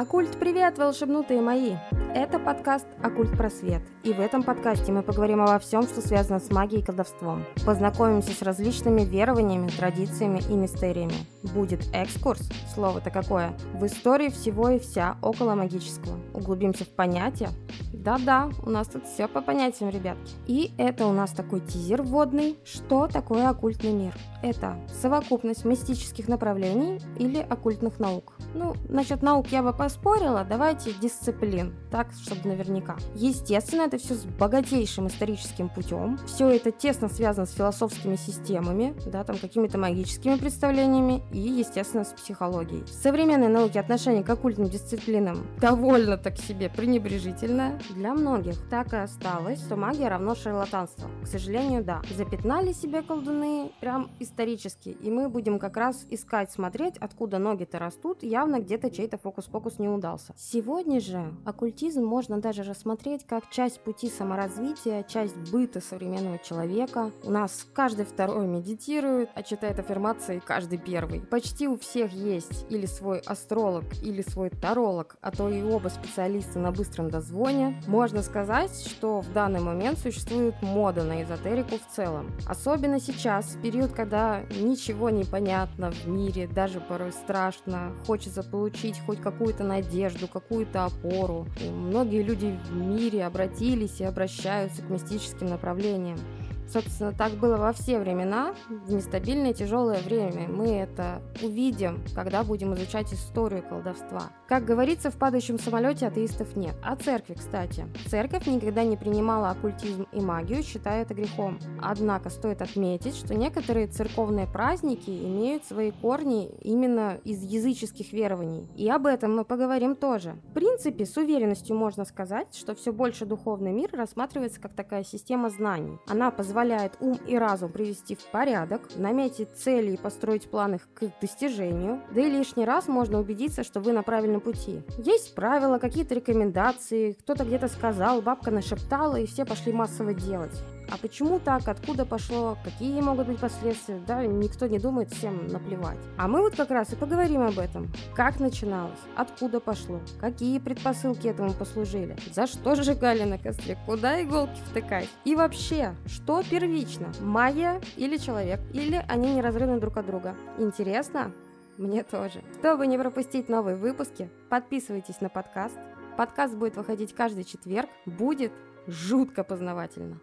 Оккульт, привет, волшебнутые мои! Это подкаст «Оккульт Просвет», и в этом подкасте мы поговорим обо всем, что связано с магией и колдовством. Познакомимся с различными верованиями, традициями и мистериями. Будет экскурс, слово-то какое, в истории всего и вся около магического. Углубимся в понятия. Да-да, у нас тут все по понятиям, ребятки. И это у нас такой тизер вводный. Что такое оккультный мир? Это совокупность мистических направлений или оккультных наук. Ну, насчет наук я бы поспорила, давайте дисциплин, так, чтобы наверняка. Естественно, это все с богатейшим историческим путем, все это тесно связано с философскими системами, да, там какими-то магическими представлениями и, естественно, с психологией. В современной науке отношение к оккультным дисциплинам довольно так себе пренебрежительное для многих. Так и осталось, что магия равно шарлатанство. К сожалению, да. Запятнали себе колдуны прям исторически, и мы будем как раз искать, смотреть, откуда ноги-то растут, я явно где-то чей-то фокус-покус не удался. Сегодня же оккультизм можно даже рассмотреть как часть пути саморазвития, часть быта современного человека. У нас каждый второй медитирует, а читает аффирмации каждый первый. Почти у всех есть или свой астролог, или свой таролог, а то и оба специалиста на быстром дозвоне. Можно сказать, что в данный момент существует мода на эзотерику в целом. Особенно сейчас, в период, когда ничего не понятно в мире, даже порой страшно, хочется хочется получить хоть какую-то надежду, какую-то опору. И многие люди в мире обратились и обращаются к мистическим направлениям. Собственно, так было во все времена, в нестабильное тяжелое время. Мы это увидим, когда будем изучать историю колдовства. Как говорится, в падающем самолете атеистов нет. А церкви, кстати. Церковь никогда не принимала оккультизм и магию, считая это грехом. Однако стоит отметить, что некоторые церковные праздники имеют свои корни именно из языческих верований. И об этом мы поговорим тоже. В принципе, с уверенностью можно сказать, что все больше духовный мир рассматривается как такая система знаний. Она позволяет позволяет ум и разум привести в порядок, наметить цели и построить планы к достижению, да и лишний раз можно убедиться, что вы на правильном пути. Есть правила, какие-то рекомендации, кто-то где-то сказал, бабка нашептала, и все пошли массово делать. А почему так, откуда пошло, какие могут быть последствия, да, никто не думает, всем наплевать. А мы вот как раз и поговорим об этом. Как начиналось, откуда пошло, какие предпосылки этому послужили, за что сжигали на костре, куда иголки втыкать. И вообще, что первично, магия или человек, или они неразрывны друг от друга. Интересно? Мне тоже. Чтобы не пропустить новые выпуски, подписывайтесь на подкаст. Подкаст будет выходить каждый четверг. Будет жутко познавательно.